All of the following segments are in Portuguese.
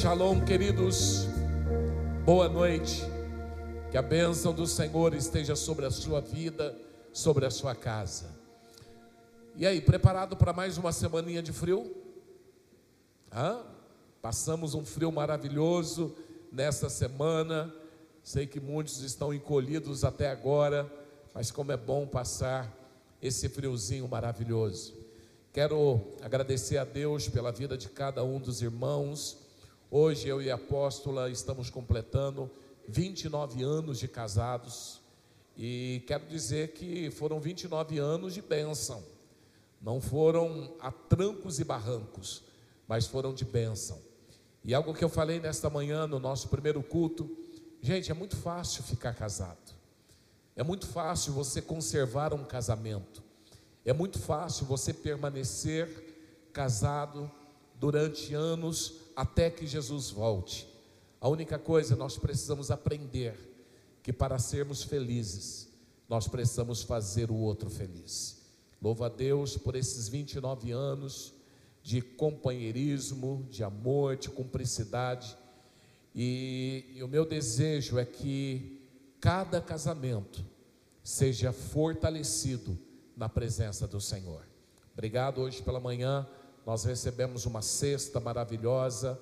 Shalom, queridos. Boa noite. Que a bênção do Senhor esteja sobre a sua vida, sobre a sua casa. E aí, preparado para mais uma semaninha de frio? Hã? Passamos um frio maravilhoso nesta semana. Sei que muitos estão encolhidos até agora, mas como é bom passar esse friozinho maravilhoso. Quero agradecer a Deus pela vida de cada um dos irmãos. Hoje eu e a apóstola estamos completando 29 anos de casados e quero dizer que foram 29 anos de bênção. Não foram a trancos e barrancos, mas foram de bênção. E algo que eu falei nesta manhã no nosso primeiro culto, gente, é muito fácil ficar casado. É muito fácil você conservar um casamento. É muito fácil você permanecer casado durante anos até que Jesus volte. A única coisa nós precisamos aprender que para sermos felizes, nós precisamos fazer o outro feliz. Louva a Deus por esses 29 anos de companheirismo, de amor, de cumplicidade. E, e o meu desejo é que cada casamento seja fortalecido na presença do Senhor. Obrigado hoje pela manhã. Nós recebemos uma cesta maravilhosa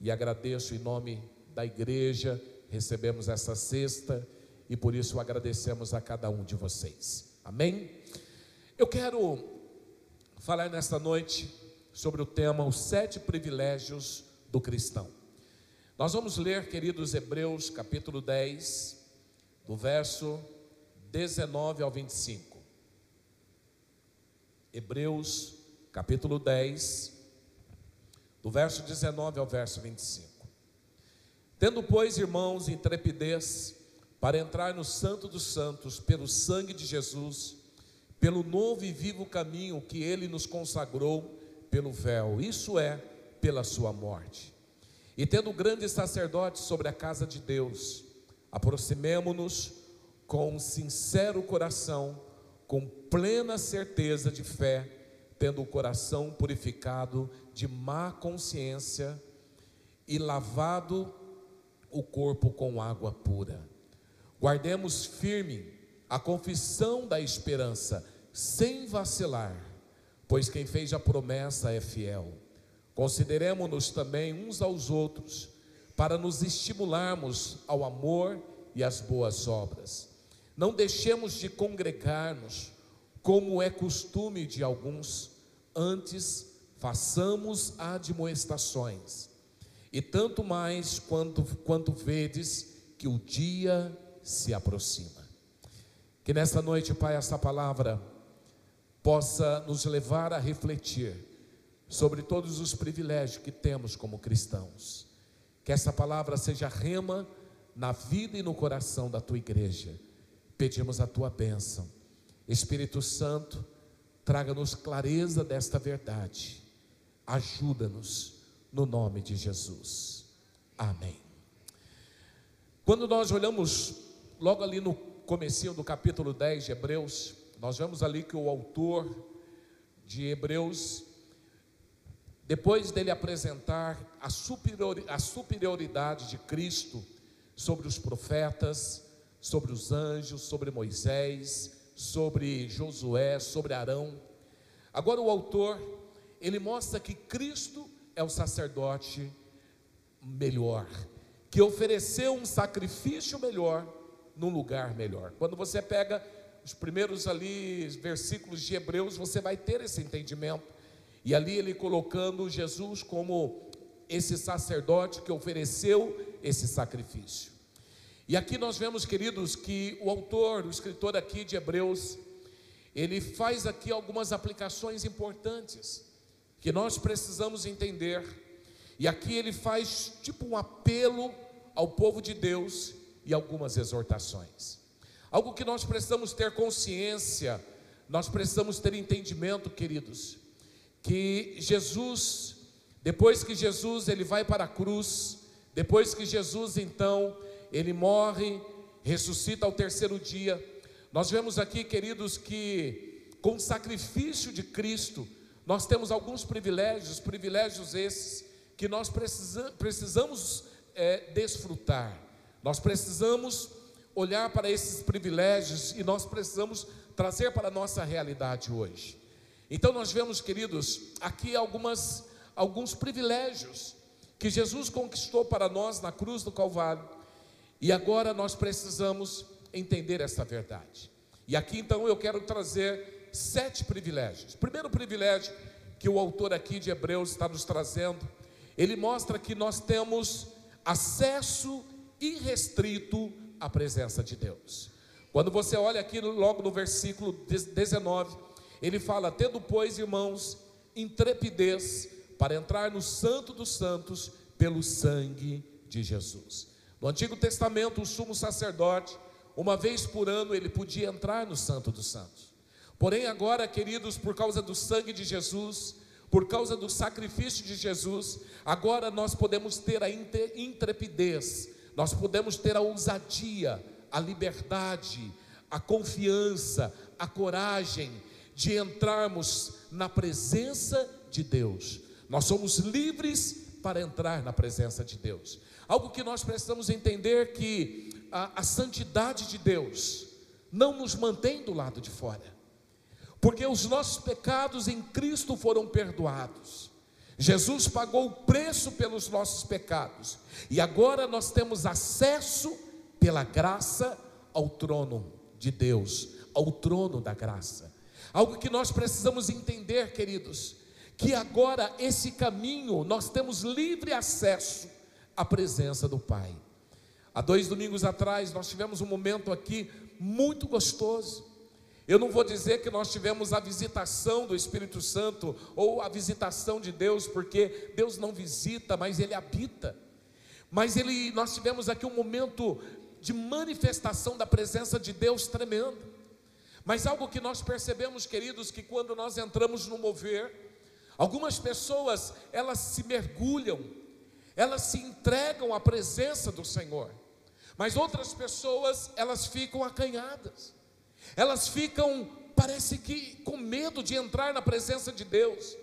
e agradeço em nome da igreja. Recebemos essa cesta e por isso agradecemos a cada um de vocês. Amém? Eu quero falar nesta noite sobre o tema Os Sete Privilégios do Cristão. Nós vamos ler, queridos Hebreus, capítulo 10, do verso 19 ao 25. Hebreus, capítulo 10, do verso 19 ao verso 25. Tendo, pois, irmãos, intrepidez para entrar no Santo dos Santos pelo sangue de Jesus, pelo novo e vivo caminho que ele nos consagrou pelo véu, isso é, pela sua morte. E tendo grande sacerdote sobre a casa de Deus, aproximemo-nos com sincero coração, com plena certeza de fé, tendo o coração purificado de má consciência e lavado o corpo com água pura. Guardemos firme a confissão da esperança, sem vacilar, pois quem fez a promessa é fiel. Consideremos-nos também uns aos outros, para nos estimularmos ao amor e às boas obras. Não deixemos de congregar-nos como é costume de alguns, antes façamos admoestações, e tanto mais quanto, quanto vedes que o dia se aproxima. Que nesta noite, Pai, essa palavra possa nos levar a refletir sobre todos os privilégios que temos como cristãos. Que essa palavra seja rema na vida e no coração da tua igreja. Pedimos a tua bênção Espírito Santo, traga-nos clareza desta verdade. Ajuda-nos no nome de Jesus. Amém. Quando nós olhamos logo ali no comecinho do capítulo 10 de Hebreus, nós vemos ali que o autor de Hebreus depois dele apresentar a, a superioridade de Cristo sobre os profetas, sobre os anjos, sobre Moisés, sobre Josué, sobre Arão. Agora o autor, ele mostra que Cristo é o sacerdote melhor, que ofereceu um sacrifício melhor num lugar melhor. Quando você pega os primeiros ali versículos de Hebreus, você vai ter esse entendimento. E ali ele colocando Jesus como esse sacerdote que ofereceu esse sacrifício. E aqui nós vemos, queridos, que o autor, o escritor aqui de Hebreus, ele faz aqui algumas aplicações importantes que nós precisamos entender. E aqui ele faz tipo um apelo ao povo de Deus e algumas exortações. Algo que nós precisamos ter consciência, nós precisamos ter entendimento, queridos, que Jesus, depois que Jesus ele vai para a cruz, depois que Jesus então ele morre, ressuscita ao terceiro dia. Nós vemos aqui, queridos, que com o sacrifício de Cristo, nós temos alguns privilégios, privilégios esses que nós precisa, precisamos é, desfrutar, nós precisamos olhar para esses privilégios e nós precisamos trazer para a nossa realidade hoje. Então nós vemos, queridos, aqui algumas, alguns privilégios que Jesus conquistou para nós na cruz do Calvário, e agora nós precisamos entender essa verdade. E aqui então eu quero trazer sete privilégios. primeiro privilégio que o autor aqui de Hebreus está nos trazendo, ele mostra que nós temos acesso irrestrito à presença de Deus. Quando você olha aqui logo no versículo 19, ele fala: Tendo, pois, irmãos, intrepidez para entrar no Santo dos Santos pelo sangue de Jesus. No Antigo Testamento, o sumo sacerdote, uma vez por ano, ele podia entrar no Santo dos Santos. Porém, agora, queridos, por causa do sangue de Jesus, por causa do sacrifício de Jesus, agora nós podemos ter a intrepidez, nós podemos ter a ousadia, a liberdade, a confiança, a coragem de entrarmos na presença de Deus. Nós somos livres para entrar na presença de Deus. Algo que nós precisamos entender que a, a santidade de Deus não nos mantém do lado de fora, porque os nossos pecados em Cristo foram perdoados. Jesus pagou o preço pelos nossos pecados e agora nós temos acesso pela graça ao trono de Deus, ao trono da graça. Algo que nós precisamos entender, queridos, que agora esse caminho nós temos livre acesso à presença do Pai. Há dois domingos atrás nós tivemos um momento aqui muito gostoso. Eu não vou dizer que nós tivemos a visitação do Espírito Santo ou a visitação de Deus, porque Deus não visita, mas Ele habita. Mas ele, nós tivemos aqui um momento de manifestação da presença de Deus tremendo. Mas algo que nós percebemos, queridos, que quando nós entramos no mover, algumas pessoas, elas se mergulham, elas se entregam à presença do Senhor. Mas outras pessoas, elas ficam acanhadas. Elas ficam, parece que com medo de entrar na presença de Deus.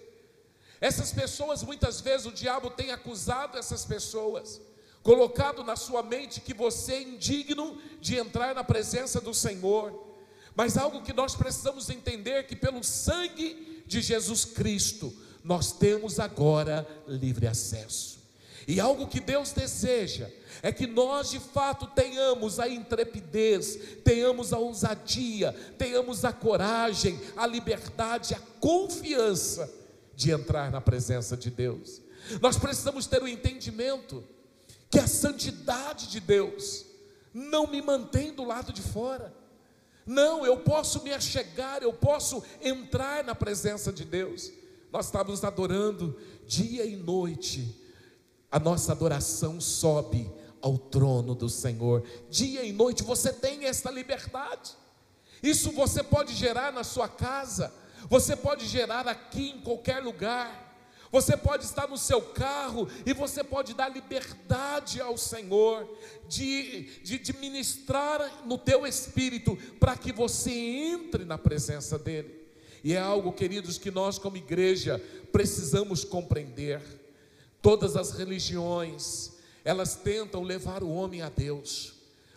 Essas pessoas, muitas vezes o diabo tem acusado essas pessoas, colocado na sua mente que você é indigno de entrar na presença do Senhor. Mas algo que nós precisamos entender que pelo sangue de Jesus Cristo nós temos agora livre acesso. E algo que Deus deseja é que nós de fato tenhamos a intrepidez, tenhamos a ousadia, tenhamos a coragem, a liberdade, a confiança de entrar na presença de Deus. Nós precisamos ter o entendimento que a santidade de Deus não me mantém do lado de fora. Não, eu posso me achegar, eu posso entrar na presença de Deus. Nós estávamos adorando dia e noite, a nossa adoração sobe ao trono do Senhor. Dia e noite você tem esta liberdade. Isso você pode gerar na sua casa, você pode gerar aqui em qualquer lugar. Você pode estar no seu carro e você pode dar liberdade ao Senhor de, de, de ministrar no teu espírito para que você entre na presença dEle. E é algo, queridos, que nós, como igreja, precisamos compreender. Todas as religiões, elas tentam levar o homem a Deus,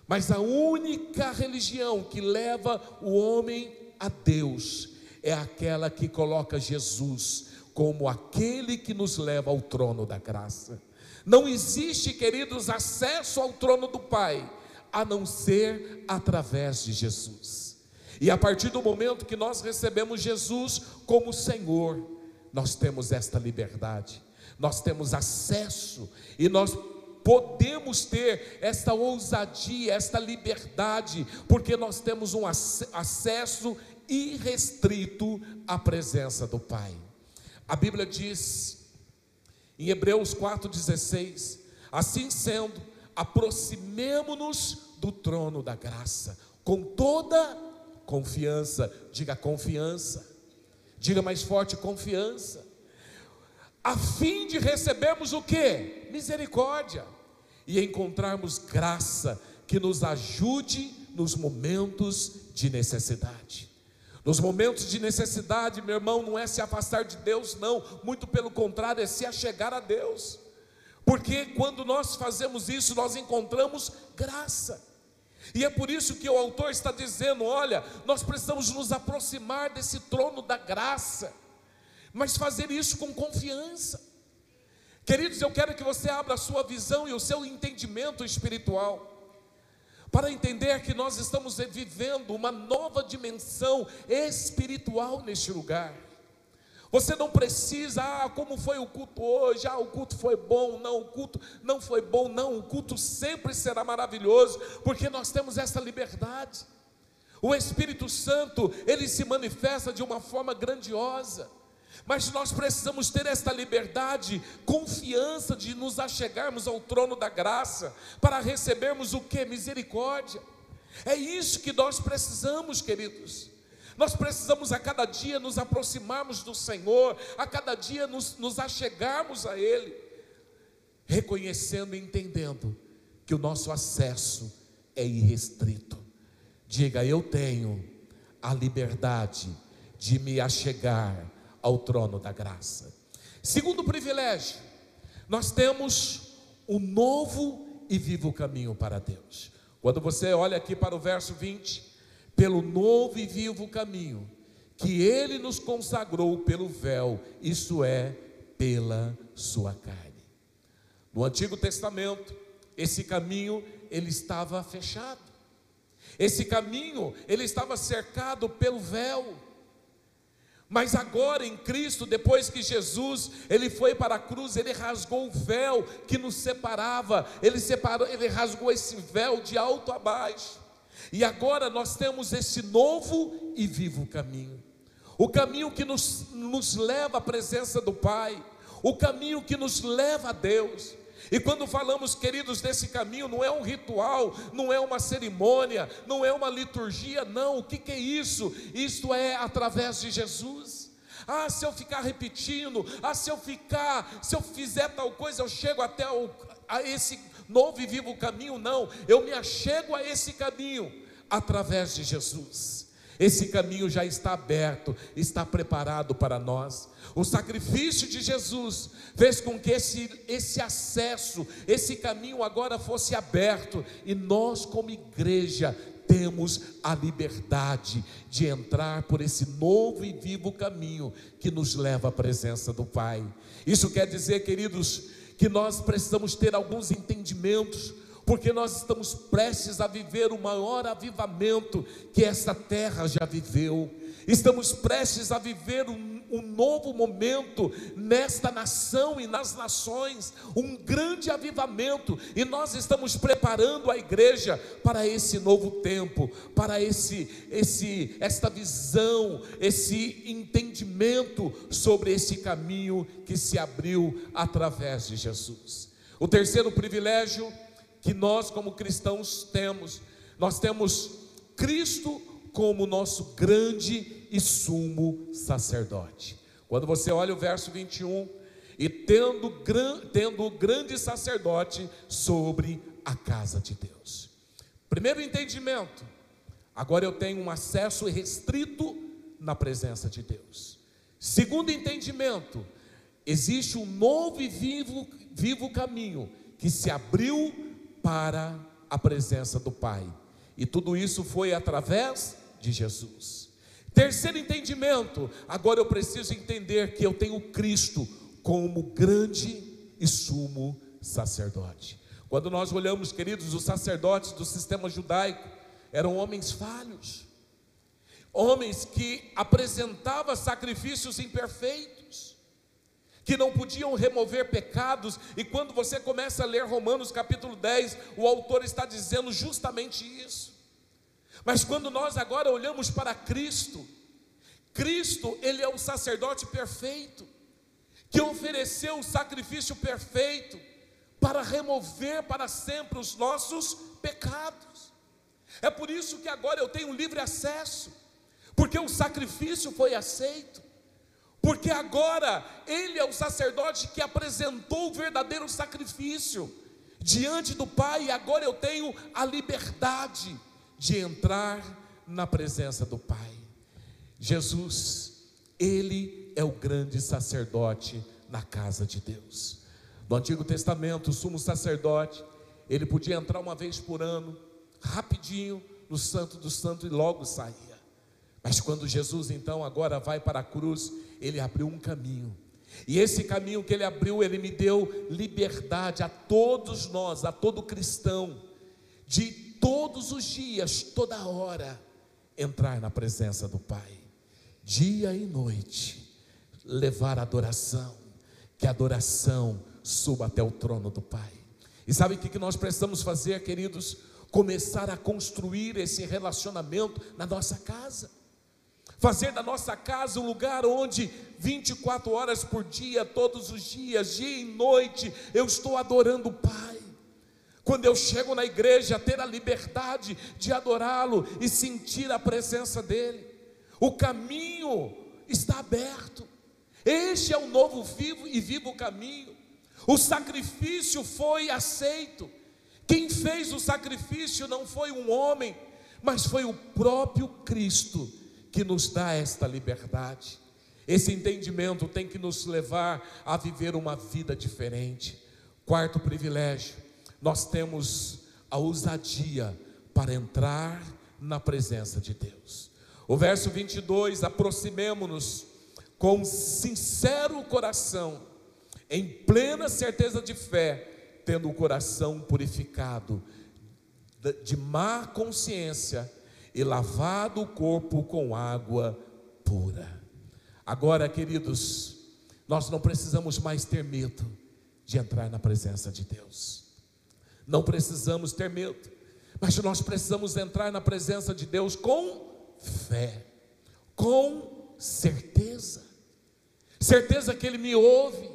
mas a única religião que leva o homem a Deus é aquela que coloca Jesus como aquele que nos leva ao trono da graça. Não existe, queridos, acesso ao trono do Pai a não ser através de Jesus. E a partir do momento que nós recebemos Jesus como Senhor, nós temos esta liberdade, nós temos acesso e nós podemos ter esta ousadia, esta liberdade, porque nós temos um acesso irrestrito à presença do Pai. A Bíblia diz em Hebreus 4,16: Assim sendo, aproximemo-nos do trono da graça, com toda confiança, diga confiança, diga mais forte confiança, a fim de recebermos o que? Misericórdia, e encontrarmos graça que nos ajude nos momentos de necessidade. Nos momentos de necessidade, meu irmão, não é se afastar de Deus, não, muito pelo contrário, é se achegar a Deus. Porque quando nós fazemos isso, nós encontramos graça. E é por isso que o autor está dizendo: olha, nós precisamos nos aproximar desse trono da graça, mas fazer isso com confiança. Queridos, eu quero que você abra a sua visão e o seu entendimento espiritual para entender que nós estamos vivendo uma nova dimensão espiritual neste lugar. Você não precisa, ah, como foi o culto hoje? Ah, o culto foi bom. Não, o culto não foi bom. Não, o culto sempre será maravilhoso, porque nós temos essa liberdade. O Espírito Santo, ele se manifesta de uma forma grandiosa. Mas nós precisamos ter esta liberdade, confiança de nos achegarmos ao trono da graça, para recebermos o que? Misericórdia. É isso que nós precisamos, queridos. Nós precisamos a cada dia nos aproximarmos do Senhor, a cada dia nos, nos achegarmos a Ele, reconhecendo e entendendo que o nosso acesso é irrestrito. Diga, eu tenho a liberdade de me achegar ao trono da graça. Segundo privilégio, nós temos o um novo e vivo caminho para Deus. Quando você olha aqui para o verso 20, pelo novo e vivo caminho que ele nos consagrou pelo véu, isso é, pela sua carne. No Antigo Testamento, esse caminho ele estava fechado. Esse caminho ele estava cercado pelo véu. Mas agora em Cristo, depois que Jesus, ele foi para a cruz, ele rasgou o véu que nos separava, ele separou, ele rasgou esse véu de alto a baixo. E agora nós temos esse novo e vivo caminho. O caminho que nos, nos leva à presença do Pai, o caminho que nos leva a Deus. E quando falamos, queridos, desse caminho, não é um ritual, não é uma cerimônia, não é uma liturgia, não. O que, que é isso? Isto é através de Jesus. Ah, se eu ficar repetindo, ah, se eu ficar, se eu fizer tal coisa, eu chego até o, a esse novo e vivo caminho, não. Eu me achego a esse caminho através de Jesus. Esse caminho já está aberto, está preparado para nós. O sacrifício de Jesus fez com que esse, esse acesso, esse caminho agora fosse aberto, e nós, como igreja, temos a liberdade de entrar por esse novo e vivo caminho que nos leva à presença do Pai. Isso quer dizer, queridos, que nós precisamos ter alguns entendimentos, porque nós estamos prestes a viver o maior avivamento que esta terra já viveu. Estamos prestes a viver um, um, novo momento nesta nação e nas nações, um grande avivamento, e nós estamos preparando a igreja para esse novo tempo, para esse, esse, esta visão, esse entendimento sobre esse caminho que se abriu através de Jesus. O terceiro privilégio que nós, como cristãos, temos, nós temos Cristo como nosso grande e sumo sacerdote. Quando você olha o verso 21, e tendo, tendo o grande sacerdote sobre a casa de Deus. Primeiro entendimento, agora eu tenho um acesso restrito na presença de Deus. Segundo entendimento, existe um novo e vivo, vivo caminho que se abriu para a presença do Pai. E tudo isso foi através de Jesus. Terceiro entendimento, agora eu preciso entender que eu tenho Cristo como grande e sumo sacerdote. Quando nós olhamos, queridos, os sacerdotes do sistema judaico eram homens falhos, homens que apresentavam sacrifícios imperfeitos, que não podiam remover pecados, e quando você começa a ler Romanos capítulo 10, o autor está dizendo justamente isso. Mas quando nós agora olhamos para Cristo, Cristo, ele é o sacerdote perfeito, que ofereceu o sacrifício perfeito para remover para sempre os nossos pecados. É por isso que agora eu tenho livre acesso, porque o sacrifício foi aceito. Porque agora ele é o sacerdote que apresentou o verdadeiro sacrifício diante do Pai, e agora eu tenho a liberdade de entrar na presença do Pai. Jesus, Ele é o grande sacerdote na casa de Deus. No Antigo Testamento, o sumo sacerdote, ele podia entrar uma vez por ano, rapidinho, no Santo do Santo e logo saía. Mas quando Jesus então agora vai para a cruz, ele abriu um caminho. E esse caminho que ele abriu, ele me deu liberdade a todos nós, a todo cristão, de todos os dias, toda hora, entrar na presença do Pai, dia e noite, levar adoração, que a adoração suba até o trono do Pai. E sabe o que nós precisamos fazer, queridos? Começar a construir esse relacionamento na nossa casa. Fazer da nossa casa um lugar onde 24 horas por dia, todos os dias, dia e noite, eu estou adorando o Pai. Quando eu chego na igreja, ter a liberdade de adorá-lo e sentir a presença dEle. O caminho está aberto. Este é o novo vivo e vivo caminho. O sacrifício foi aceito. Quem fez o sacrifício não foi um homem, mas foi o próprio Cristo que nos dá esta liberdade. Esse entendimento tem que nos levar a viver uma vida diferente. Quarto privilégio, nós temos a ousadia para entrar na presença de Deus. O verso 22, aproximemo-nos com sincero coração em plena certeza de fé, tendo o coração purificado de má consciência e lavado o corpo com água pura. Agora, queridos, nós não precisamos mais ter medo de entrar na presença de Deus. Não precisamos ter medo, mas nós precisamos entrar na presença de Deus com fé, com certeza, certeza que Ele me ouve,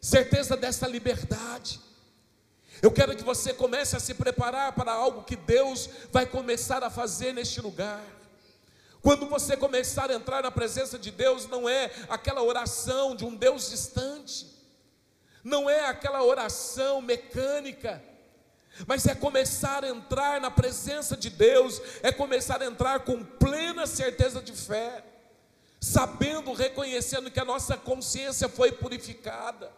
certeza dessa liberdade. Eu quero que você comece a se preparar para algo que Deus vai começar a fazer neste lugar. Quando você começar a entrar na presença de Deus, não é aquela oração de um Deus distante, não é aquela oração mecânica, mas é começar a entrar na presença de Deus, é começar a entrar com plena certeza de fé, sabendo, reconhecendo que a nossa consciência foi purificada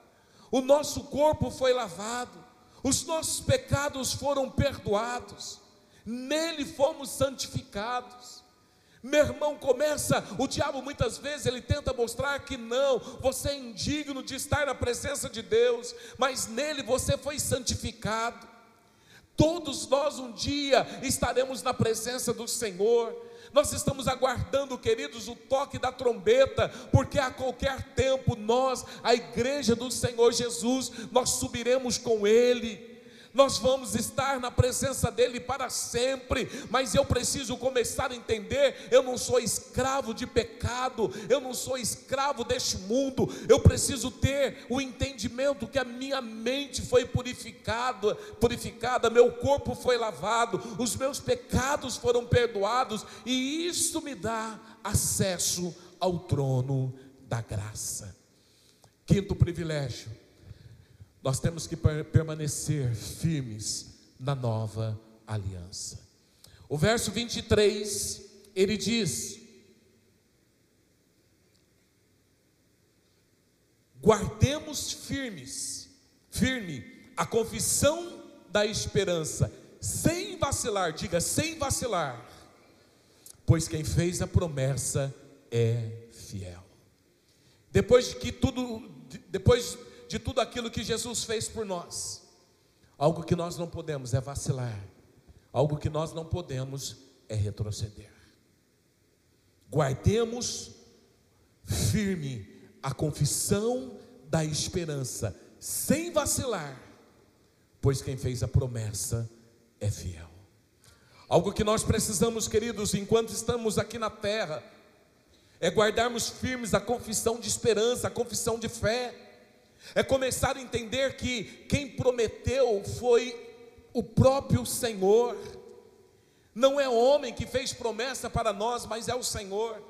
o nosso corpo foi lavado, os nossos pecados foram perdoados, nele fomos santificados. Meu irmão, começa, o diabo muitas vezes ele tenta mostrar que não, você é indigno de estar na presença de Deus, mas nele você foi santificado. Todos nós um dia estaremos na presença do Senhor. Nós estamos aguardando, queridos, o toque da trombeta, porque a qualquer tempo nós, a igreja do Senhor Jesus, nós subiremos com Ele nós vamos estar na presença dEle para sempre, mas eu preciso começar a entender: eu não sou escravo de pecado, eu não sou escravo deste mundo, eu preciso ter o entendimento que a minha mente foi purificada, purificada, meu corpo foi lavado, os meus pecados foram perdoados, e isso me dá acesso ao trono da graça. Quinto privilégio, nós temos que permanecer firmes na nova aliança. O verso 23, ele diz: Guardemos firmes, firme a confissão da esperança, sem vacilar, diga sem vacilar, pois quem fez a promessa é fiel. Depois que tudo, depois de tudo aquilo que Jesus fez por nós. Algo que nós não podemos é vacilar, algo que nós não podemos é retroceder. Guardemos firme a confissão da esperança, sem vacilar, pois quem fez a promessa é fiel. Algo que nós precisamos, queridos, enquanto estamos aqui na terra, é guardarmos firmes a confissão de esperança, a confissão de fé é começar a entender que quem prometeu foi o próprio Senhor. Não é homem que fez promessa para nós, mas é o Senhor.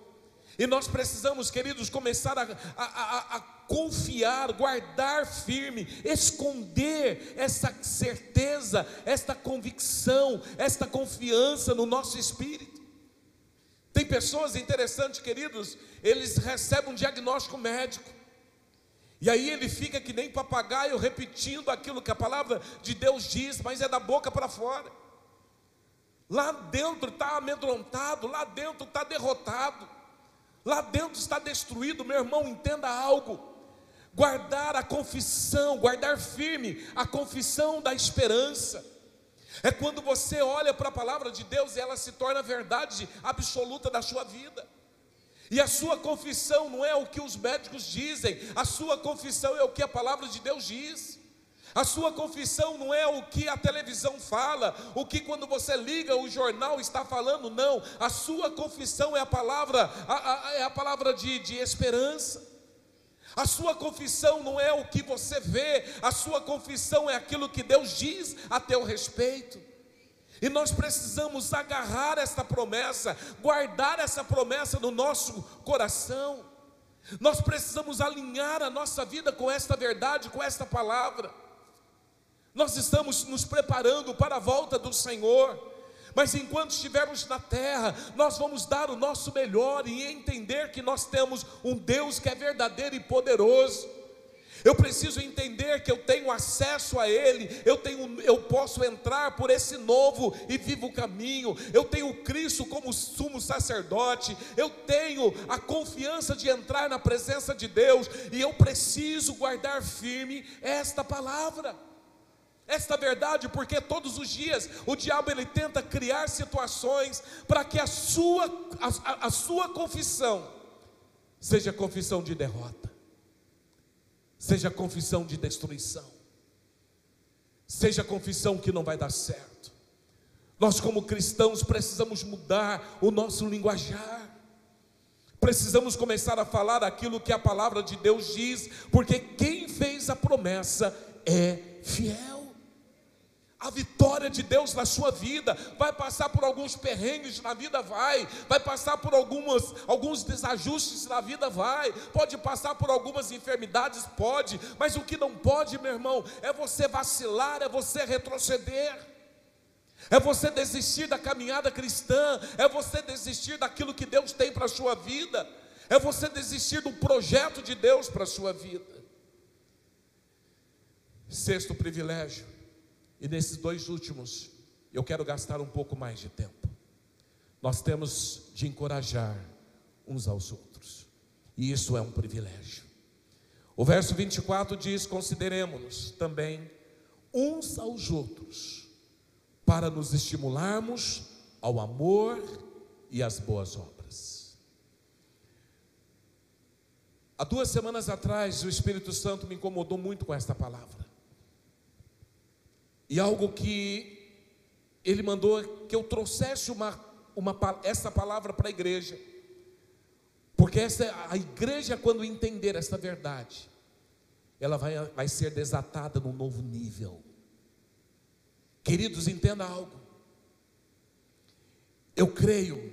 E nós precisamos, queridos, começar a, a, a, a, confiar, guardar firme, esconder essa certeza, esta convicção, esta confiança no nosso espírito. Tem pessoas interessantes, queridos, eles recebem um diagnóstico médico, E aí ele fica que nem papagaio repetindo aquilo que a palavra de Deus diz, mas é da boca para fora. Lá dentro está amedrontado, lá dentro está derrotado, lá dentro está destruído. Meu irmão, entenda algo. Guardar a confissão, guardar firme a confissão da esperança. É quando você olha para a palavra de Deus e ela se torna verdade absoluta da sua vida. E a sua confissão não é o que os médicos dizem, a sua confissão é o que a palavra de Deus diz. A sua confissão não é o que a televisão fala, o que quando você liga o jornal está falando, não. A sua confissão é a palavra, a, a, é a palavra de, de esperança. A sua confissão não é o que você vê, a sua confissão é aquilo que Deus diz a teu respeito. E nós precisamos agarrar essa promessa, guardar essa promessa no nosso coração. Nós precisamos alinhar a nossa vida com esta verdade, com esta palavra. Nós estamos nos preparando para a volta do Senhor. Mas enquanto estivermos na terra, nós vamos dar o nosso melhor e entender que nós temos um Deus que é verdadeiro e poderoso. Eu preciso entender que eu tenho acesso a Ele, eu, tenho, eu posso entrar por esse novo e vivo caminho, eu tenho Cristo como sumo sacerdote, eu tenho a confiança de entrar na presença de Deus, e eu preciso guardar firme esta palavra esta verdade, porque todos os dias o diabo ele tenta criar situações para que a sua, a, a sua confissão seja confissão de derrota, seja confissão de destruição, seja confissão que não vai dar certo. Nós, como cristãos, precisamos mudar o nosso linguajar. Precisamos começar a falar aquilo que a palavra de Deus diz, porque quem fez a promessa é fiel a vitória de Deus na sua vida, vai passar por alguns perrengues na vida, vai, vai passar por algumas, alguns desajustes na vida, vai, pode passar por algumas enfermidades, pode, mas o que não pode, meu irmão, é você vacilar, é você retroceder, é você desistir da caminhada cristã, é você desistir daquilo que Deus tem para a sua vida, é você desistir do projeto de Deus para a sua vida. Sexto privilégio, e nesses dois últimos, eu quero gastar um pouco mais de tempo. Nós temos de encorajar uns aos outros, e isso é um privilégio. O verso 24 diz: Consideremos-nos também uns aos outros, para nos estimularmos ao amor e às boas obras. Há duas semanas atrás, o Espírito Santo me incomodou muito com esta palavra. E algo que ele mandou que eu trouxesse uma, uma, essa palavra para a igreja. Porque essa, a igreja, quando entender essa verdade, ela vai, vai ser desatada num novo nível. Queridos, entenda algo. Eu creio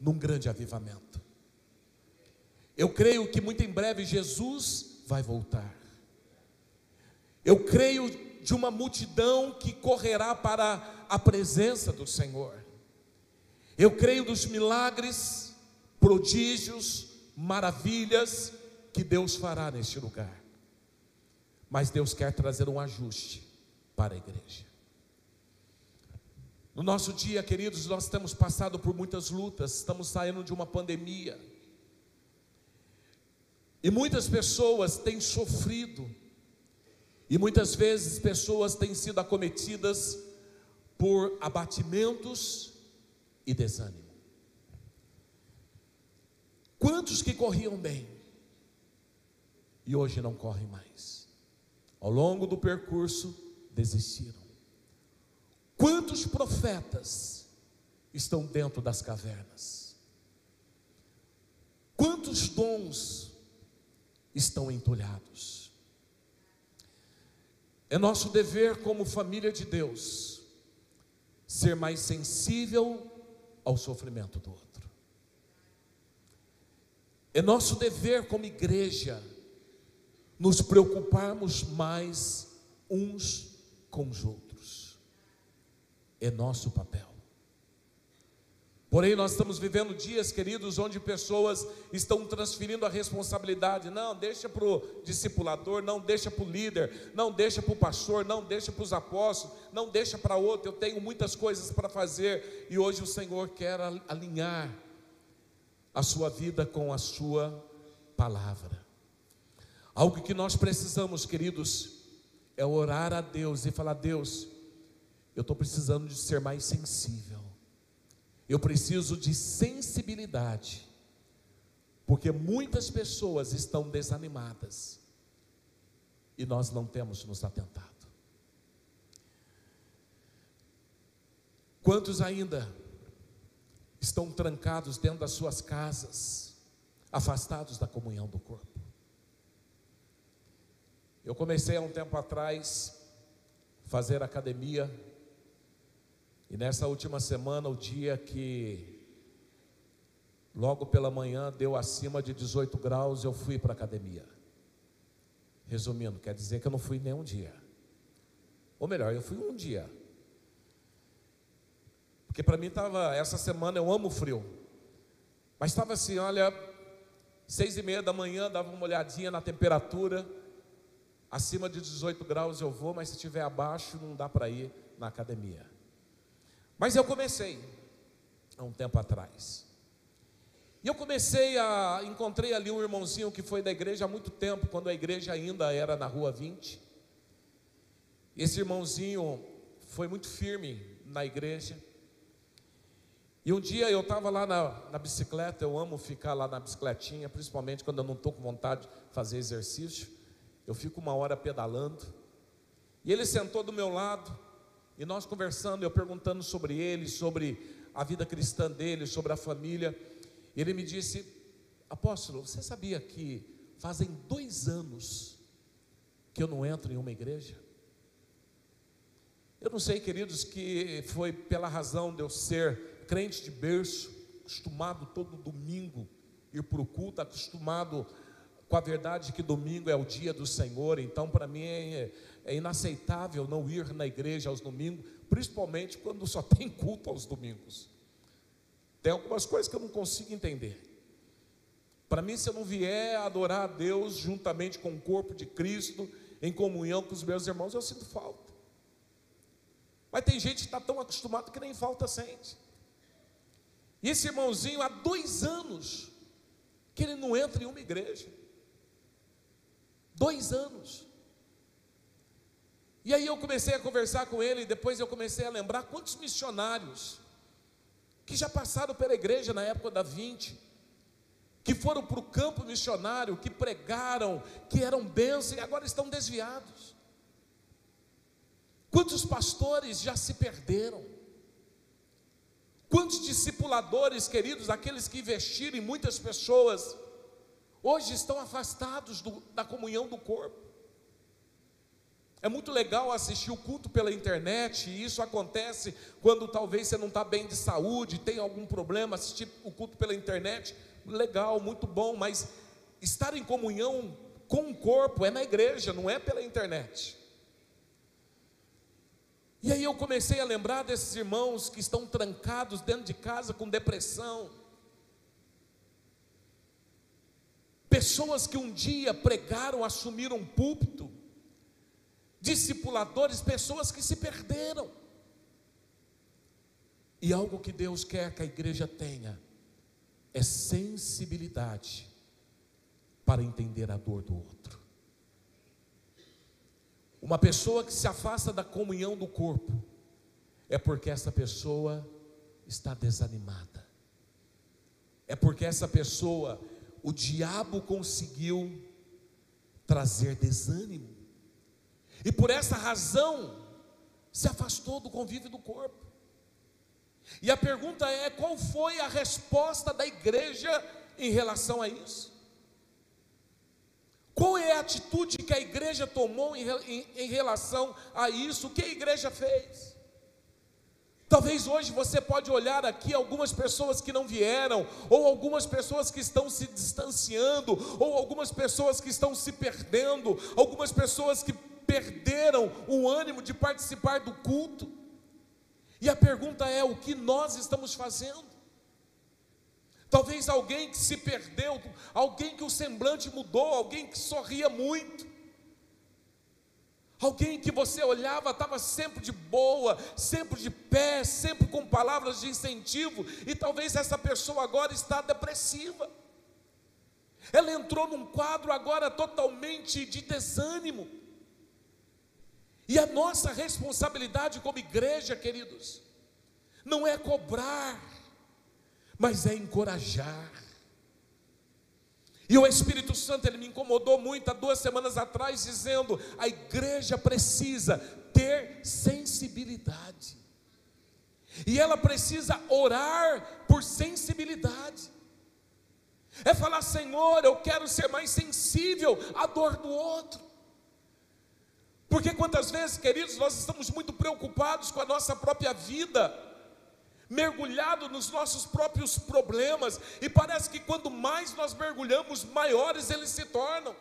num grande avivamento. Eu creio que muito em breve Jesus vai voltar. Eu creio de uma multidão que correrá para a presença do Senhor. Eu creio nos milagres, prodígios, maravilhas que Deus fará neste lugar. Mas Deus quer trazer um ajuste para a igreja. No nosso dia, queridos, nós temos passado por muitas lutas, estamos saindo de uma pandemia. E muitas pessoas têm sofrido e muitas vezes pessoas têm sido acometidas por abatimentos e desânimo. Quantos que corriam bem e hoje não correm mais? Ao longo do percurso desistiram. Quantos profetas estão dentro das cavernas? Quantos dons estão entulhados? É nosso dever, como família de Deus, ser mais sensível ao sofrimento do outro. É nosso dever, como igreja, nos preocuparmos mais uns com os outros. É nosso papel. Porém, nós estamos vivendo dias, queridos, onde pessoas estão transferindo a responsabilidade. Não, deixa para o discipulador, não deixa para o líder, não deixa para o pastor, não deixa para os apóstolos, não deixa para outro. Eu tenho muitas coisas para fazer e hoje o Senhor quer alinhar a sua vida com a sua palavra. Algo que nós precisamos, queridos, é orar a Deus e falar: Deus, eu estou precisando de ser mais sensível. Eu preciso de sensibilidade, porque muitas pessoas estão desanimadas e nós não temos nos atentado. Quantos ainda estão trancados dentro das suas casas, afastados da comunhão do corpo? Eu comecei há um tempo atrás fazer academia e nessa última semana, o dia que logo pela manhã deu acima de 18 graus, eu fui para a academia. Resumindo, quer dizer que eu não fui nem um dia. Ou melhor, eu fui um dia. Porque para mim estava, essa semana eu amo frio. Mas estava assim, olha, seis e meia da manhã, dava uma olhadinha na temperatura. Acima de 18 graus eu vou, mas se estiver abaixo não dá para ir na academia. Mas eu comecei há um tempo atrás. E eu comecei a. Encontrei ali um irmãozinho que foi da igreja há muito tempo, quando a igreja ainda era na rua 20. Esse irmãozinho foi muito firme na igreja. E um dia eu estava lá na, na, bicicleta, eu amo ficar lá na bicicletinha, principalmente quando eu não estou com vontade de fazer exercício. Eu fico uma hora pedalando. E ele sentou do meu lado, e nós conversando, eu perguntando sobre ele, sobre a vida cristã dele, sobre a família. Ele me disse: Apóstolo, você sabia que fazem dois anos que eu não entro em uma igreja? Eu não sei, queridos, que foi pela razão de eu ser crente de berço, acostumado todo domingo ir para o culto, acostumado com a verdade que domingo é o dia do Senhor, então para mim é, é inaceitável não ir na igreja aos domingos, principalmente quando só tem culto aos domingos. Tem algumas coisas que eu não consigo entender. Para mim, se eu não vier adorar a Deus juntamente com o corpo de Cristo, em comunhão com os meus irmãos, eu sinto falta. Mas tem gente que está tão acostumado que nem falta sente. E esse irmãozinho, há dois anos, que ele não entra em uma igreja. Dois anos. E aí eu comecei a conversar com ele, e depois eu comecei a lembrar quantos missionários que já passaram pela igreja na época da 20, que foram para o campo missionário, que pregaram, que eram bênçãos e agora estão desviados. Quantos pastores já se perderam? Quantos discipuladores, queridos, aqueles que investiram em muitas pessoas, hoje estão afastados do, da comunhão do corpo? É muito legal assistir o culto pela internet, e isso acontece quando talvez você não está bem de saúde, tem algum problema, assistir o culto pela internet, legal, muito bom, mas estar em comunhão com o corpo é na igreja, não é pela internet. E aí eu comecei a lembrar desses irmãos que estão trancados dentro de casa com depressão. Pessoas que um dia pregaram, assumiram um púlpito, discipuladores, pessoas que se perderam. E algo que Deus quer que a igreja tenha é sensibilidade para entender a dor do outro. Uma pessoa que se afasta da comunhão do corpo é porque essa pessoa está desanimada. É porque essa pessoa, o diabo conseguiu trazer desânimo e por essa razão, se afastou do convívio do corpo. E a pergunta é: qual foi a resposta da igreja em relação a isso? Qual é a atitude que a igreja tomou em, em, em, relação a isso? O que a igreja fez? Talvez hoje você pode olhar aqui algumas pessoas que não vieram, ou algumas pessoas que estão se distanciando, ou algumas pessoas que estão se perdendo, algumas pessoas que perderam o ânimo de participar do culto. E a pergunta é: o que nós estamos fazendo? Talvez alguém que se perdeu, alguém que o semblante mudou, alguém que sorria muito. Alguém que você olhava, estava sempre de boa, sempre de pé, sempre com palavras de incentivo, e talvez essa pessoa agora está depressiva. Ela entrou num quadro agora totalmente de desânimo. E a nossa responsabilidade como igreja, queridos, não é cobrar, mas é encorajar. E o Espírito Santo, ele me incomodou muito há duas semanas atrás, dizendo: a igreja precisa ter sensibilidade, e ela precisa orar por sensibilidade. É falar, Senhor, eu quero ser mais sensível à dor do outro. Porque quantas vezes, queridos, nós estamos muito preocupados com a nossa própria vida, mergulhado nos nossos próprios problemas, e parece que quando mais nós mergulhamos, maiores eles se tornam.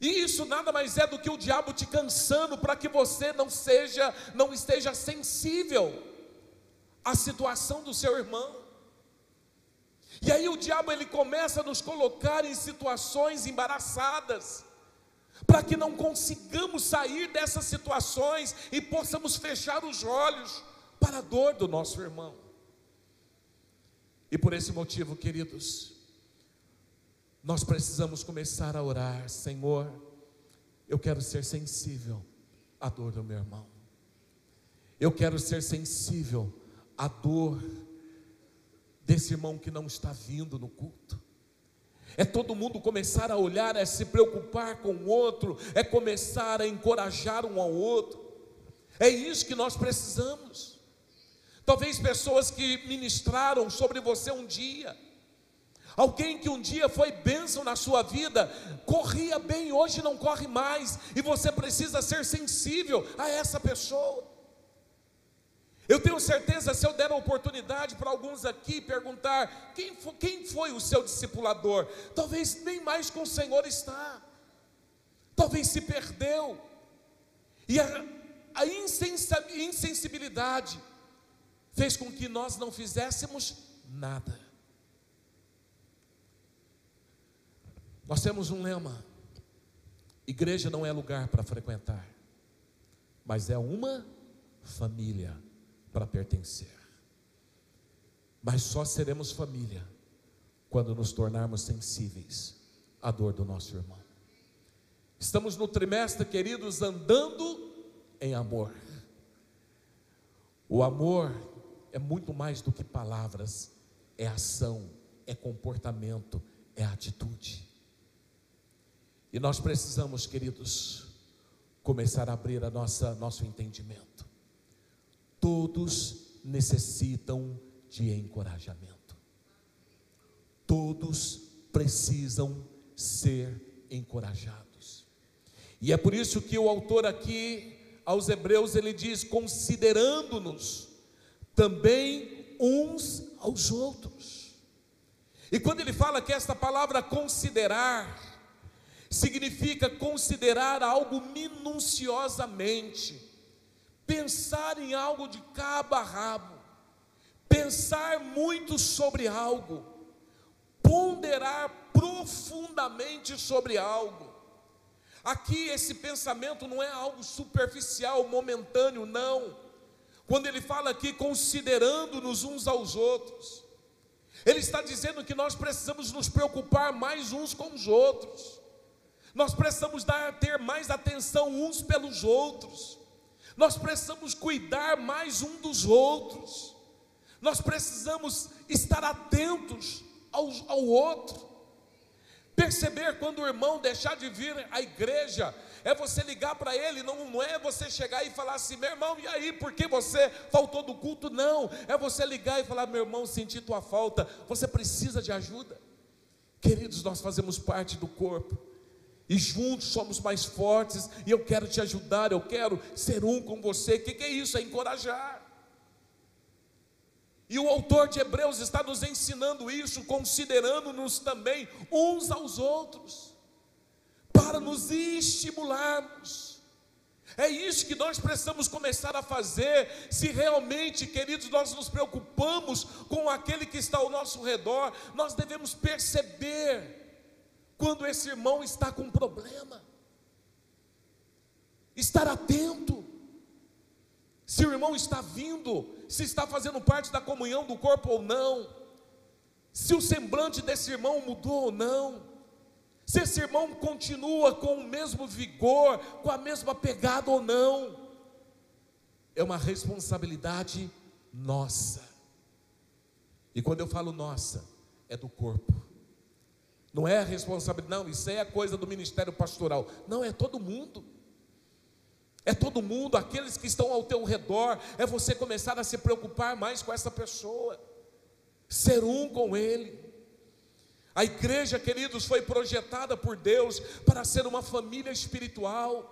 E isso nada mais é do que o diabo te cansando para que você não seja, não esteja sensível à situação do seu irmão. E aí o diabo ele começa a nos colocar em situações embaraçadas, para que não consigamos sair dessas situações e possamos fechar os olhos para a dor do nosso irmão. E por esse motivo, queridos, nós precisamos começar a orar, Senhor, eu quero ser sensível à dor do meu irmão. Eu quero ser sensível à dor desse irmão que não está vindo no culto. É todo mundo começar a olhar, é se preocupar com o outro, é começar a encorajar um ao outro. É isso que nós precisamos. Talvez pessoas que ministraram sobre você um dia, alguém que um dia foi bênção na sua vida, corria bem, hoje não corre mais, e você precisa ser sensível a essa pessoa. Eu tenho certeza, se eu der a oportunidade para alguns aqui perguntar quem foi, quem foi o seu discipulador, talvez nem mais com o Senhor está, talvez se perdeu, e a, a insensibilidade fez com que nós não fizéssemos nada. Nós temos um lema: igreja não é lugar para frequentar, mas é uma família para pertencer. Mas só seremos família quando nos tornarmos sensíveis à dor do nosso irmão. Estamos no trimestre, queridos, andando em amor. O amor é muito mais do que palavras, é ação, é comportamento, é atitude. E nós precisamos, queridos, começar a abrir a nossa nosso entendimento. Todos necessitam de encorajamento. Todos precisam ser encorajados. E é por isso que o autor aqui aos Hebreus ele diz: considerando-nos também uns aos outros. E quando ele fala que esta palavra considerar, significa considerar algo minuciosamente, pensar em algo de cabo a rabo, pensar muito sobre algo, ponderar profundamente sobre algo. Aqui esse pensamento não é algo superficial, momentâneo, não quando ele fala aqui considerando-nos uns aos outros, ele está dizendo que nós precisamos nos preocupar mais uns com os outros. Nós precisamos dar ter mais atenção uns pelos outros. Nós precisamos cuidar mais um dos outros. Nós precisamos estar atentos ao, ao outro. Perceber quando o irmão deixar de vir à igreja, é você ligar para ele, não, não é você chegar e falar assim, meu irmão, e aí, por que você faltou do culto? Não, é você ligar e falar, meu irmão, senti tua falta, você precisa de ajuda. Queridos, nós fazemos parte do corpo, e juntos somos mais fortes, e eu quero te ajudar, eu quero ser um com você. O que, que é isso? É encorajar. E o autor de Hebreus está nos ensinando isso, considerando-nos também uns aos outros para nos estimularmos. É isso que nós precisamos começar a fazer, se realmente, queridos, nós nos preocupamos com aquele que está ao nosso redor, nós devemos perceber quando esse irmão está com problema, estar atento, se o irmão está vindo, se está fazendo parte da comunhão do corpo ou não, se o semblante desse irmão mudou ou não se esse irmão continua com o mesmo vigor, com a mesma pegada ou não, é uma responsabilidade nossa. E quando eu falo nossa, é do corpo. Não é responsabilidade, não, isso aí é coisa do ministério pastoral. Não, é todo mundo. É todo mundo, aqueles que estão ao teu redor, é você começar a se preocupar mais com essa pessoa, ser um com ele. A igreja, queridos, foi projetada por Deus para ser uma família espiritual.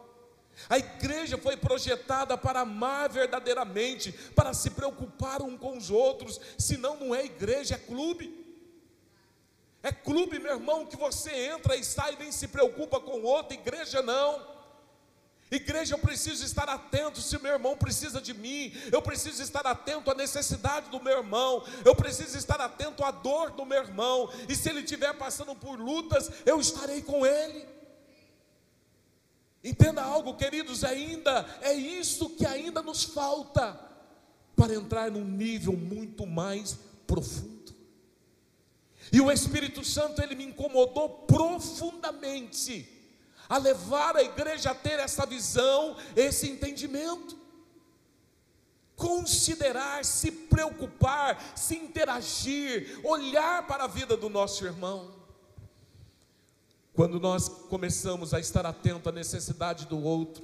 A igreja foi projetada para amar verdadeiramente, para se preocupar um com os outros, senão não é igreja, é clube. É clube, meu irmão, que você entra e sai e nem se preocupa com o outro, igreja não. Igreja, eu preciso estar atento se meu irmão precisa de mim, eu preciso estar atento à necessidade do meu irmão, eu preciso estar atento à dor do meu irmão, e se ele estiver passando por lutas, eu estarei com ele. Entenda algo, queridos, ainda é isso que ainda nos falta para entrar num nível muito mais profundo. E o Espírito Santo ele me incomodou profundamente a levar a igreja a ter essa visão, esse entendimento. Considerar, se preocupar, se interagir, olhar para a vida do nosso irmão. Quando nós começamos a estar atento à necessidade do outro,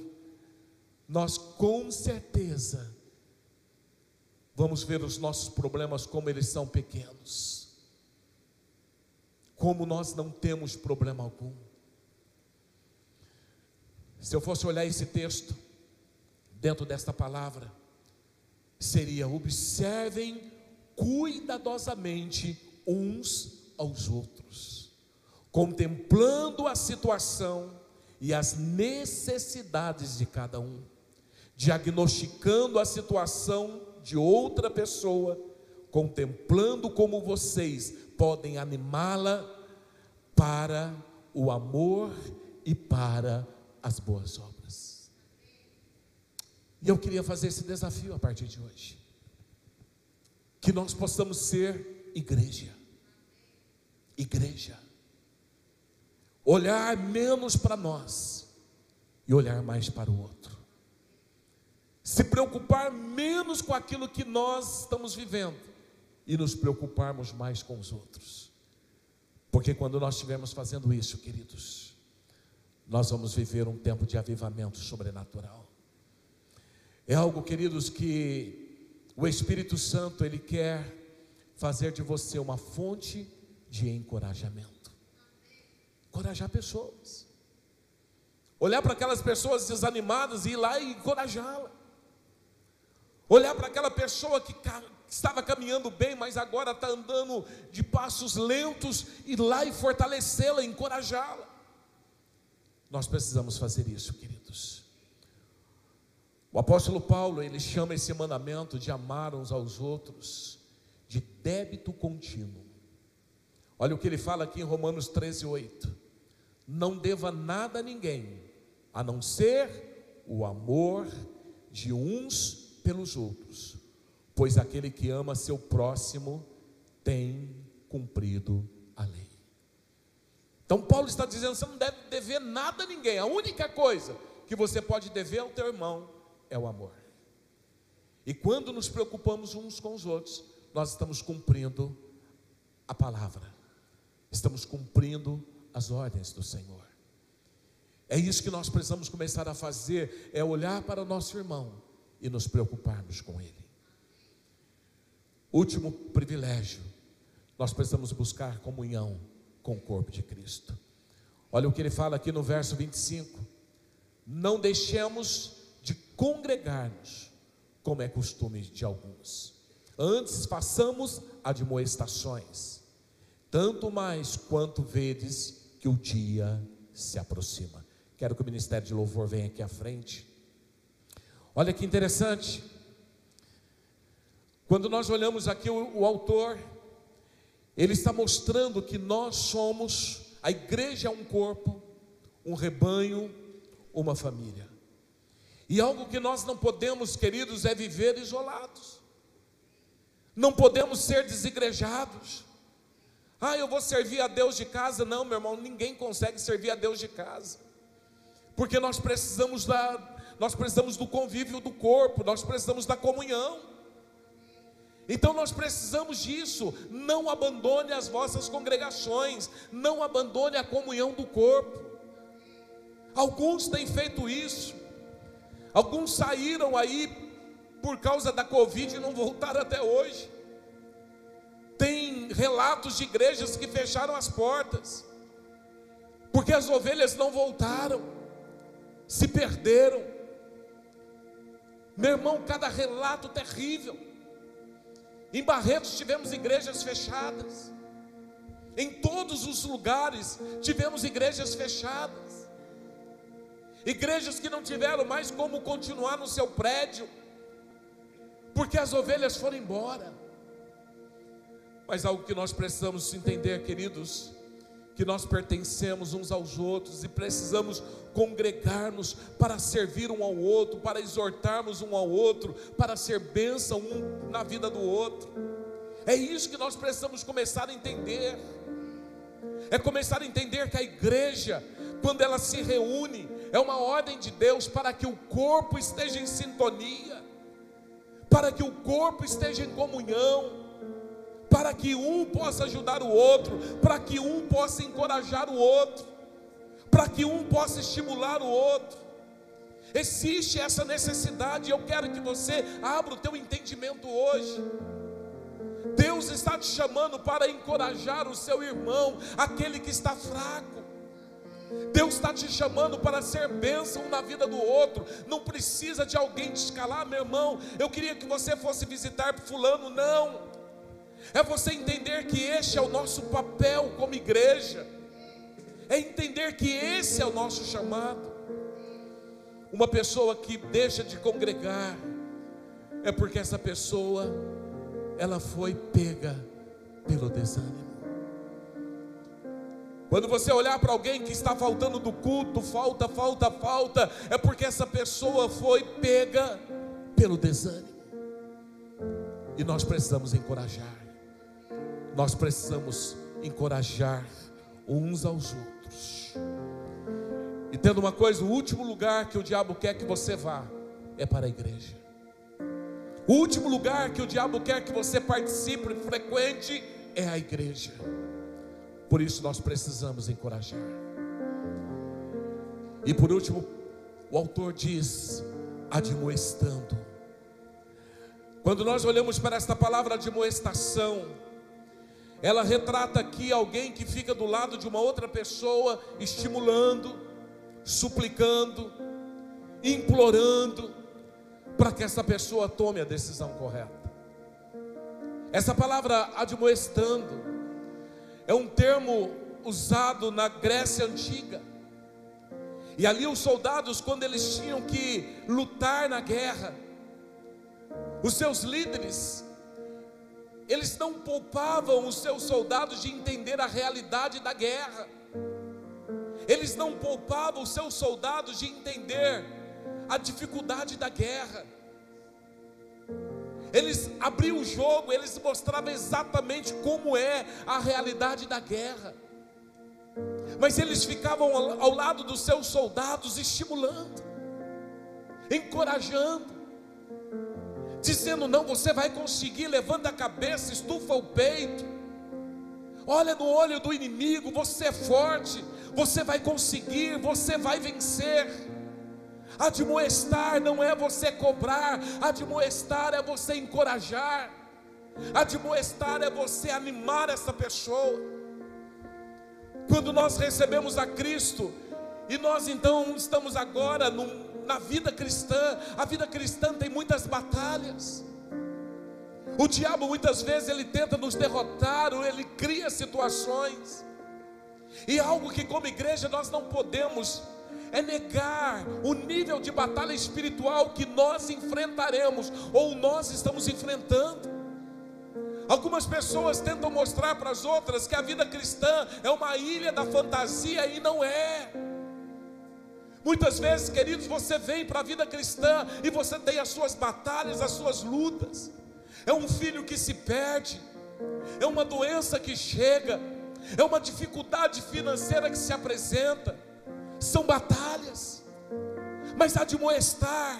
nós com certeza vamos ver os nossos problemas como eles são pequenos. Como nós não temos problema algum. Se eu fosse olhar esse texto, dentro desta palavra, seria: observem cuidadosamente uns aos outros, contemplando a situação e as necessidades de cada um, diagnosticando a situação de outra pessoa, contemplando como vocês podem animá-la para o amor e para as boas obras. E eu queria fazer esse desafio a partir de hoje. Que nós possamos ser igreja. Igreja. Olhar menos para nós e olhar mais para o outro. Se preocupar menos com aquilo que nós estamos vivendo e nos preocuparmos mais com os outros. Porque quando nós estivermos fazendo isso, queridos, nós vamos viver um tempo de avivamento sobrenatural. É algo, queridos, que o Espírito Santo ele quer fazer de você uma fonte de encorajamento. Encorajar pessoas. Olhar para aquelas pessoas desanimadas e ir lá e encorajá-la. Olhar para aquela pessoa que estava caminhando bem, mas agora está andando de passos lentos, ir lá e fortalecê-la, encorajá-la. Nós precisamos fazer isso, queridos. O apóstolo Paulo, ele chama esse mandamento de amar uns aos outros de débito contínuo. Olha o que ele fala aqui em Romanos 13, 8. Não deva nada a ninguém, a não ser o amor de uns pelos outros, pois aquele que ama seu próximo tem cumprido. Então Paulo está dizendo: você não deve dever nada a ninguém. A única coisa que você pode dever ao teu irmão é o amor. E quando nos preocupamos uns com os outros, nós estamos cumprindo a palavra. Estamos cumprindo as ordens do Senhor. É isso que nós precisamos começar a fazer, é olhar para o nosso irmão e nos preocuparmos com ele. Último privilégio, nós precisamos buscar comunhão com o corpo de Cristo. Olha o que ele fala aqui no verso 25: Não deixemos de congregar-nos, como é costume de alguns. Antes façamos admoestações, tanto mais quanto vedes que o dia se aproxima. Quero que o ministério de louvor venha aqui à frente. Olha que interessante. Quando nós olhamos aqui o, o autor, ele está mostrando que nós somos, a igreja é um corpo, um rebanho, uma família. E algo que nós não podemos, queridos, é viver isolados. Não podemos ser desigrejados. Ah, eu vou servir a Deus de casa. Não, meu irmão, ninguém consegue servir a Deus de casa. Porque nós precisamos da nós precisamos do convívio do corpo, nós precisamos da comunhão. Então nós precisamos disso. Não abandone as vossas congregações, não abandone a comunhão do corpo. Alguns têm feito isso. Alguns saíram aí por causa da Covid e não voltaram até hoje. Tem relatos de igrejas que fecharam as portas, porque as ovelhas não voltaram, se perderam. Meu irmão, cada relato terrível. Em Barretos tivemos igrejas fechadas. Em todos os lugares tivemos igrejas fechadas. Igrejas que não tiveram mais como continuar no seu prédio, porque as ovelhas foram embora. Mas algo que nós precisamos entender, queridos, que nós pertencemos uns aos outros e precisamos congregar-nos para servir um ao outro, para exortarmos um ao outro, para ser bênção um na vida do outro. É isso que nós precisamos começar a entender. É começar a entender que a igreja, quando ela se reúne, é uma ordem de Deus para que o corpo esteja em sintonia, para que o corpo esteja em comunhão, para que um possa ajudar o outro, para que um possa encorajar o outro, para que um possa estimular o outro. Existe essa necessidade, eu quero que você abra o teu entendimento hoje. Deus está te chamando para encorajar o seu irmão, aquele que está fraco. Deus está te chamando para ser bênção na vida do outro. Não precisa de alguém te escalar, meu irmão. Eu queria que você fosse visitar Fulano, não. É você entender que este é o nosso papel como igreja. É entender que esse é o nosso chamado. Uma pessoa que deixa de congregar é porque essa pessoa ela foi pega pelo desânimo. Quando você olhar para alguém que está faltando do culto, falta, falta, falta, é porque essa pessoa foi pega pelo desânimo. E nós precisamos encorajar. Nós precisamos encorajar uns aos outros. E tendo uma coisa, o último lugar que o diabo quer que você vá é para a igreja. O último lugar que o diabo quer que você participe, frequente, é a igreja. Por isso nós precisamos encorajar. E por último, o autor diz: admoestando. Quando nós olhamos para esta palavra admoestação, ela retrata aqui alguém que fica do lado de uma outra pessoa, estimulando, suplicando, implorando, para que essa pessoa tome a decisão correta. Essa palavra admoestando é um termo usado na Grécia antiga. E ali os soldados, quando eles tinham que lutar na guerra, os seus líderes, eles não poupavam os seus soldados de entender a realidade da guerra, eles não poupavam os seus soldados de entender a dificuldade da guerra. Eles abriam o jogo, eles mostravam exatamente como é a realidade da guerra. Mas eles ficavam ao lado dos seus soldados, estimulando, encorajando, dizendo: Não, você vai conseguir, levanta a cabeça, estufa o peito, olha no olho do inimigo, você é forte, você vai conseguir, você vai vencer. Admoestar não é você cobrar, admoestar é você encorajar, admoestar é você animar essa pessoa. Quando nós recebemos a Cristo, e nós então estamos agora no, na vida cristã, a vida cristã tem muitas batalhas. O diabo muitas vezes ele tenta nos derrotar, ou ele cria situações. E algo que como igreja nós não podemos é negar o nível de batalha espiritual que nós enfrentaremos ou nós estamos enfrentando. Algumas pessoas tentam mostrar para as outras que a vida cristã é uma ilha da fantasia e não é. Muitas vezes, queridos, você vem para a vida cristã e você tem as suas batalhas, as suas lutas. É um filho que se perde, é uma doença que chega, é uma dificuldade financeira que se apresenta. São batalhas, mas a de moestar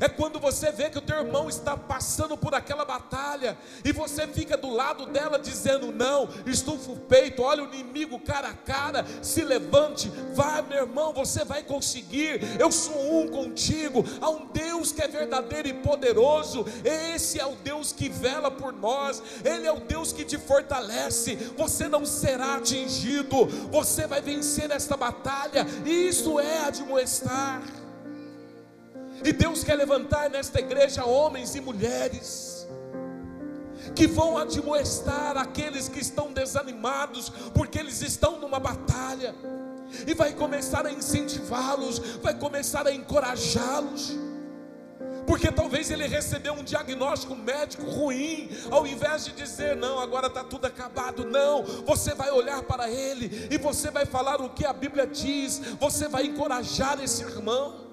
é quando você vê que o teu irmão está passando por aquela batalha e você fica do lado dela dizendo: Não, estufa o peito, olha o inimigo cara a cara, se levante, vai, meu irmão, você vai conseguir. Eu sou um contigo. Há um Deus que é verdadeiro e poderoso. Esse é o Deus que vela por nós, Ele é o Deus que te fortalece. Você não será atingido, você vai vencer esta batalha, e isso é admoestar. E Deus quer levantar nesta igreja homens e mulheres que vão admoestar aqueles que estão desanimados, porque eles estão numa batalha, e vai começar a incentivá-los, vai começar a encorajá-los. Porque talvez ele recebeu um diagnóstico médico ruim, ao invés de dizer, não, agora está tudo acabado, não, você vai olhar para ele e você vai falar o que a Bíblia diz, você vai encorajar esse irmão.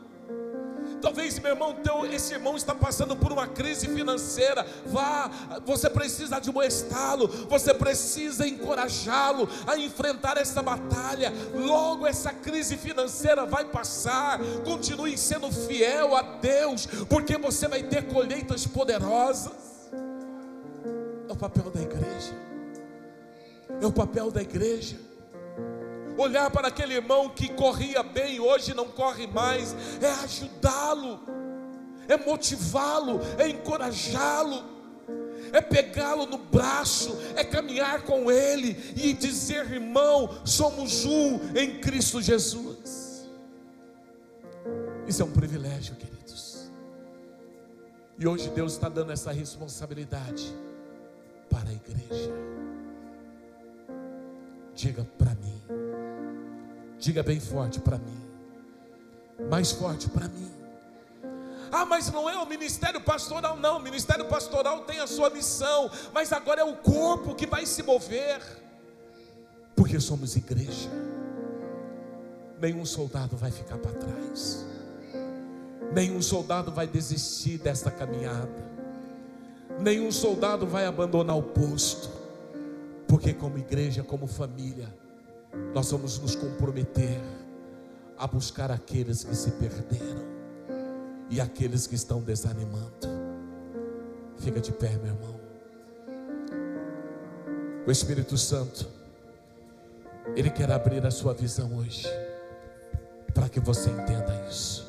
Talvez, meu irmão, teu, esse irmão está passando por uma crise financeira. Vá, você precisa admoestá-lo, você precisa encorajá-lo a enfrentar essa batalha. Logo essa crise financeira vai passar. Continue sendo fiel a Deus, porque você vai ter colheitas poderosas. É o papel da igreja. É o papel da igreja olhar para aquele irmão que corria bem, hoje não corre mais, é ajudá-lo, é motivá-lo, é encorajá-lo, é pegá-lo no braço, é caminhar com ele e dizer, irmão, somos um em Cristo Jesus. Isso é um privilégio, queridos. E hoje Deus está dando essa responsabilidade para a igreja. Diga para mim. Diga bem forte para mim. Mais forte para mim. Ah, mas não é o ministério pastoral, não. O ministério pastoral tem a sua missão, mas agora é o corpo que vai se mover, porque somos igreja. Nenhum soldado vai ficar para trás, nenhum soldado vai desistir desta caminhada, nenhum soldado vai abandonar o posto, porque, como igreja, como família, nós vamos nos comprometer a buscar aqueles que se perderam e aqueles que estão desanimando. Fica de pé, meu irmão. O Espírito Santo, Ele quer abrir a sua visão hoje, para que você entenda isso.